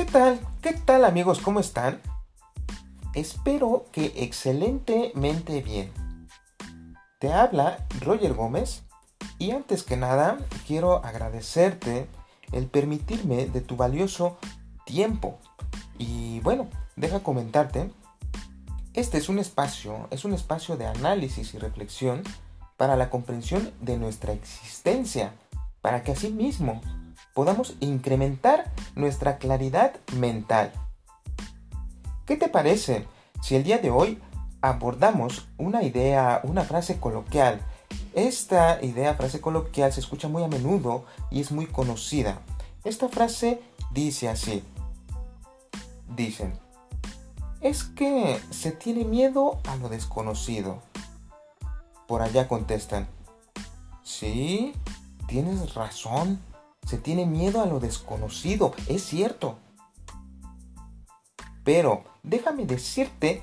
¿Qué tal? ¿Qué tal amigos? ¿Cómo están? Espero que excelentemente bien. Te habla Roger Gómez y antes que nada quiero agradecerte el permitirme de tu valioso tiempo. Y bueno, deja comentarte, este es un espacio, es un espacio de análisis y reflexión para la comprensión de nuestra existencia, para que así mismo podamos incrementar nuestra claridad mental. ¿Qué te parece si el día de hoy abordamos una idea, una frase coloquial? Esta idea, frase coloquial, se escucha muy a menudo y es muy conocida. Esta frase dice así. Dicen, es que se tiene miedo a lo desconocido. Por allá contestan, sí, tienes razón, se tiene miedo a lo desconocido, es cierto. Pero déjame decirte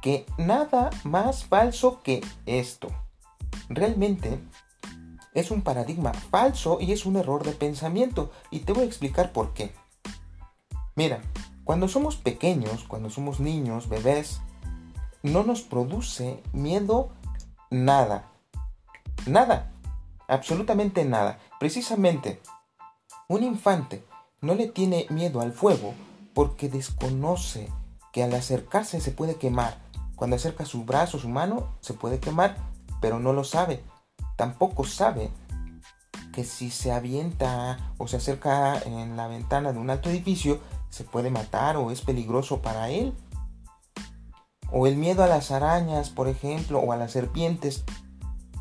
que nada más falso que esto. Realmente es un paradigma falso y es un error de pensamiento. Y te voy a explicar por qué. Mira, cuando somos pequeños, cuando somos niños, bebés, no nos produce miedo nada. Nada. Absolutamente nada. Precisamente, un infante no le tiene miedo al fuego porque desconoce que al acercarse se puede quemar. Cuando acerca su brazo, su mano, se puede quemar, pero no lo sabe. Tampoco sabe que si se avienta o se acerca en la ventana de un alto edificio, se puede matar o es peligroso para él. O el miedo a las arañas, por ejemplo, o a las serpientes.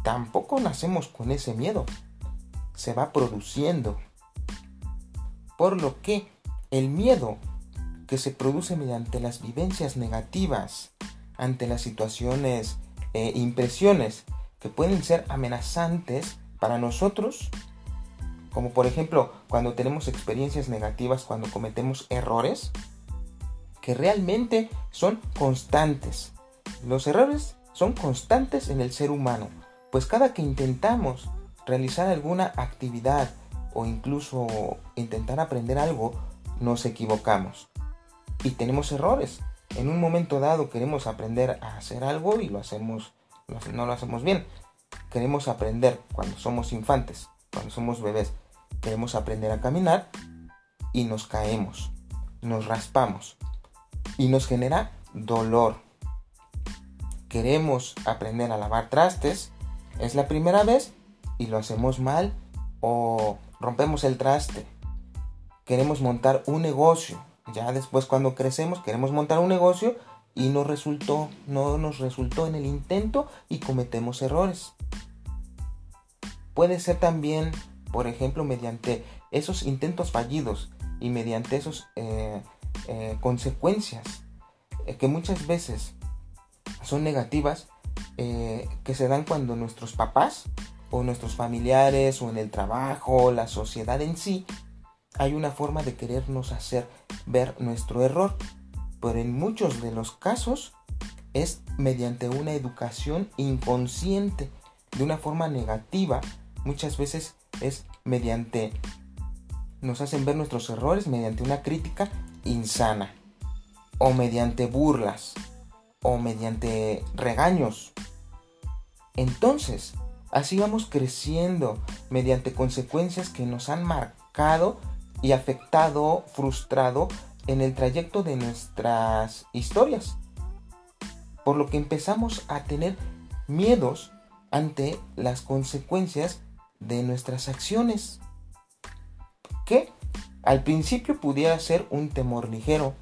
Tampoco nacemos con ese miedo se va produciendo. Por lo que el miedo que se produce mediante las vivencias negativas ante las situaciones e impresiones que pueden ser amenazantes para nosotros, como por ejemplo cuando tenemos experiencias negativas, cuando cometemos errores, que realmente son constantes. Los errores son constantes en el ser humano, pues cada que intentamos realizar alguna actividad o incluso intentar aprender algo, nos equivocamos y tenemos errores. En un momento dado queremos aprender a hacer algo y lo hacemos, no lo hacemos bien. Queremos aprender cuando somos infantes, cuando somos bebés, queremos aprender a caminar y nos caemos, nos raspamos y nos genera dolor. Queremos aprender a lavar trastes, es la primera vez y lo hacemos mal o rompemos el traste. Queremos montar un negocio. Ya después cuando crecemos queremos montar un negocio y no resultó, no nos resultó en el intento y cometemos errores. Puede ser también, por ejemplo, mediante esos intentos fallidos y mediante esas eh, eh, consecuencias eh, que muchas veces son negativas, que se dan cuando nuestros papás o nuestros familiares o en el trabajo, la sociedad en sí, hay una forma de querernos hacer ver nuestro error, pero en muchos de los casos es mediante una educación inconsciente, de una forma negativa, muchas veces es mediante, nos hacen ver nuestros errores mediante una crítica insana, o mediante burlas, o mediante regaños. Entonces, Así vamos creciendo mediante consecuencias que nos han marcado y afectado, frustrado en el trayecto de nuestras historias. Por lo que empezamos a tener miedos ante las consecuencias de nuestras acciones. Que al principio pudiera ser un temor ligero,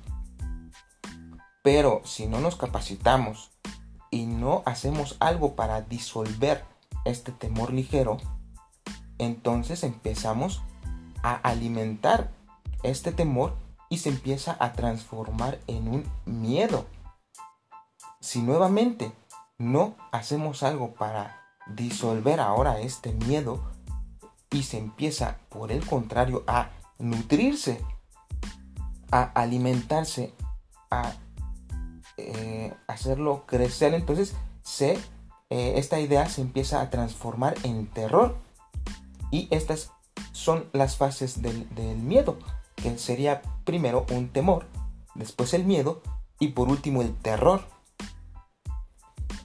pero si no nos capacitamos y no hacemos algo para disolver este temor ligero, entonces empezamos a alimentar este temor y se empieza a transformar en un miedo. Si nuevamente no hacemos algo para disolver ahora este miedo y se empieza por el contrario a nutrirse, a alimentarse, a eh, hacerlo crecer, entonces se eh, esta idea se empieza a transformar en terror. Y estas son las fases del, miedo. que sería primero un temor, después el miedo y por último el terror.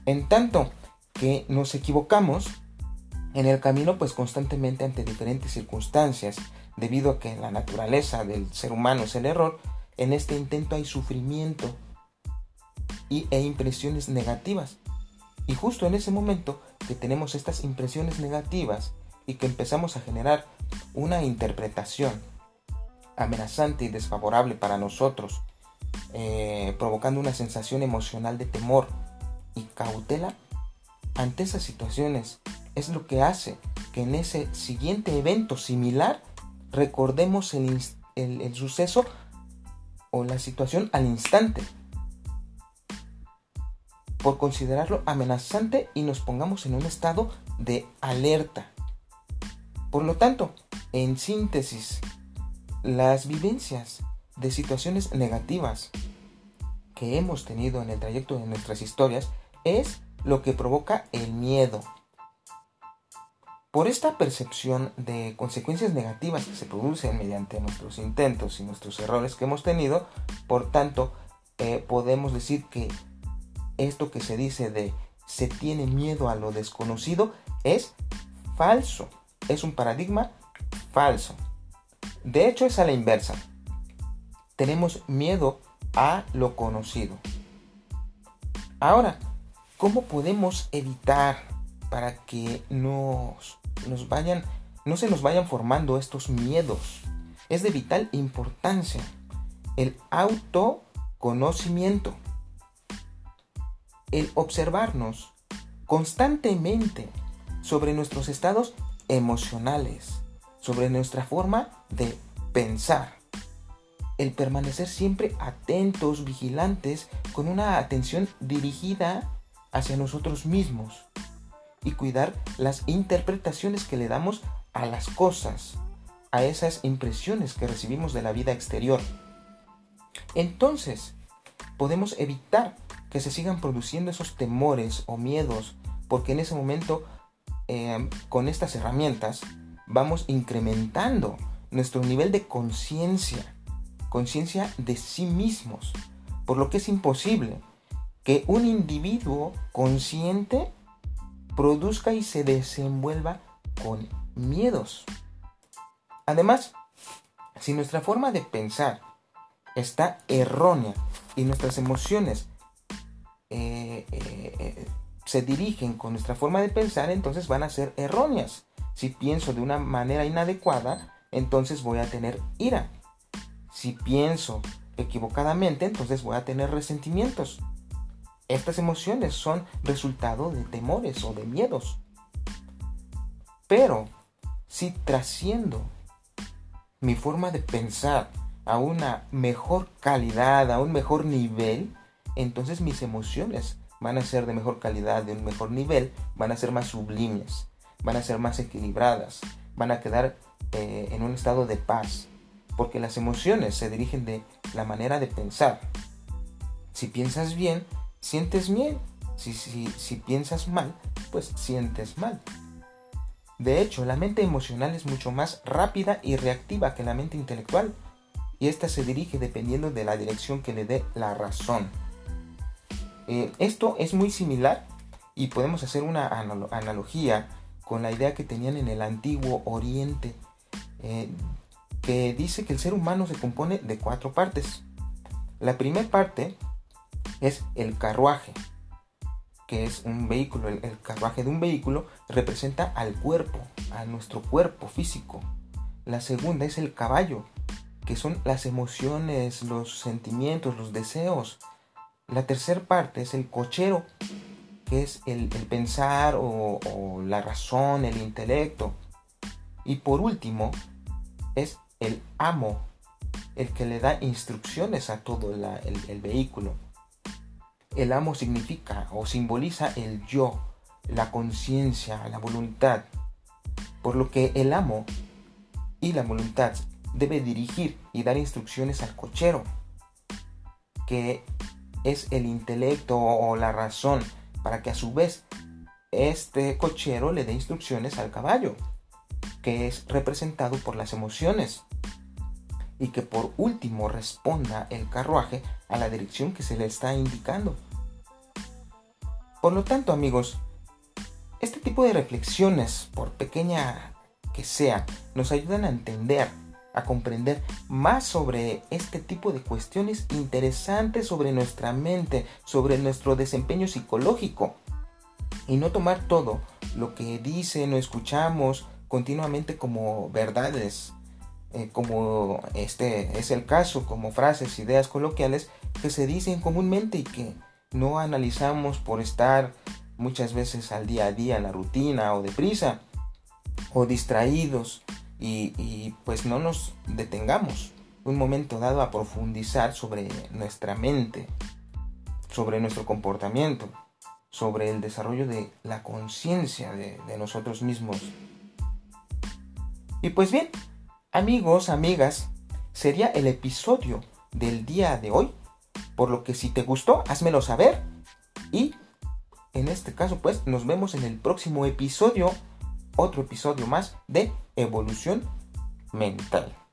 En tanto que nos equivocamos en el camino pues constantemente ante diferentes circunstancias, debido a que la naturaleza del ser humano es el error, en este intento hay sufrimiento y, e impresiones negativas. Y justo en ese momento que tenemos estas impresiones negativas y que empezamos a generar una interpretación amenazante y desfavorable para nosotros, eh, provocando una sensación emocional de temor y cautela, ante esas situaciones es lo que hace que en ese siguiente evento similar recordemos el, el suceso o la situación al instante por considerarlo amenazante y nos pongamos en un estado de alerta. Por lo tanto, en síntesis, las vivencias de situaciones negativas que hemos tenido en el trayecto de nuestras historias es lo que provoca el miedo. Por esta percepción de consecuencias negativas que se producen mediante nuestros intentos y nuestros errores que hemos tenido, por tanto, eh, podemos decir que esto que se dice de se tiene miedo a lo desconocido es falso. Es un paradigma falso. De hecho, es a la inversa. Tenemos miedo a lo conocido. Ahora, ¿cómo podemos evitar para que nos nos vayan, no se nos vayan formando estos miedos. Es de vital importancia el autoconocimiento, el observarnos constantemente sobre nuestros estados emocionales, sobre nuestra forma de pensar, el permanecer siempre atentos, vigilantes, con una atención dirigida hacia nosotros mismos y cuidar las interpretaciones que le damos a las cosas, a esas impresiones que recibimos de la vida exterior. Entonces, podemos evitar que se sigan produciendo esos temores o miedos, porque en ese momento, eh, con estas herramientas, vamos incrementando nuestro nivel de conciencia, conciencia de sí mismos, por lo que es imposible que un individuo consciente produzca y se desenvuelva con miedos. Además, si nuestra forma de pensar está errónea y nuestras emociones eh, eh, eh, se dirigen con nuestra forma de pensar, entonces van a ser erróneas. Si pienso de una manera inadecuada, entonces voy a tener ira. Si pienso equivocadamente, entonces voy a tener resentimientos. Estas emociones son resultado de temores o de miedos. Pero si trasciendo mi forma de pensar a una mejor calidad, a un mejor nivel, entonces mis emociones van a ser de mejor calidad, de un mejor nivel, van a ser más sublimes, van a ser más equilibradas, van a quedar eh, en un estado de paz, porque las emociones se dirigen de la manera de pensar. Si piensas bien, sientes bien. Si, si, piensas mal, pues sientes mal. De hecho, la mente emocional es mucho más rápida y reactiva que la mente intelectual, y esta se dirige dependiendo de la dirección que le dé la razón. Eh, esto es muy similar y podemos hacer una analogía con la idea que tenían en el antiguo Oriente, eh, que dice que el ser humano se compone de cuatro partes. La primera parte es el carruaje, que es un vehículo. El, carruaje de un vehículo representa al cuerpo, a nuestro cuerpo físico. La segunda es el caballo, que son las emociones, los sentimientos, los deseos. La tercera parte es el cochero, que es el, pensar o, la razón, el intelecto. Y por último, es el amo, el que le da instrucciones a todo el vehículo. El amo significa o simboliza el yo, la conciencia, la voluntad. Por lo que el amo y la voluntad debe dirigir y dar instrucciones al cochero, que es el intelecto o la razón, para que a su vez este cochero le dé instrucciones al caballo, que es representado por las emociones. y que por último responda el carruaje a la dirección que se le está indicando. Por lo tanto, amigos, este tipo de reflexiones, por pequeña que sea, nos ayudan a entender, a comprender más sobre este tipo de cuestiones interesantes sobre nuestra mente, sobre nuestro desempeño psicológico. Y no tomar todo lo que dicen o escuchamos continuamente como verdades, eh, como este es el caso, como frases, ideas coloquiales que se dicen comúnmente y que no analizamos por estar muchas veces al día a día en la rutina o deprisa o distraídos y, pues no nos detengamos un momento dado a profundizar sobre nuestra mente, sobre nuestro comportamiento, sobre el desarrollo de la conciencia de, de nosotros mismos. Y pues bien, amigos, amigas, sería el episodio del día de hoy. Por lo que si te gustó, házmelo saber. Y en este caso, pues nos vemos en el próximo episodio otro episodio más de evolución mental.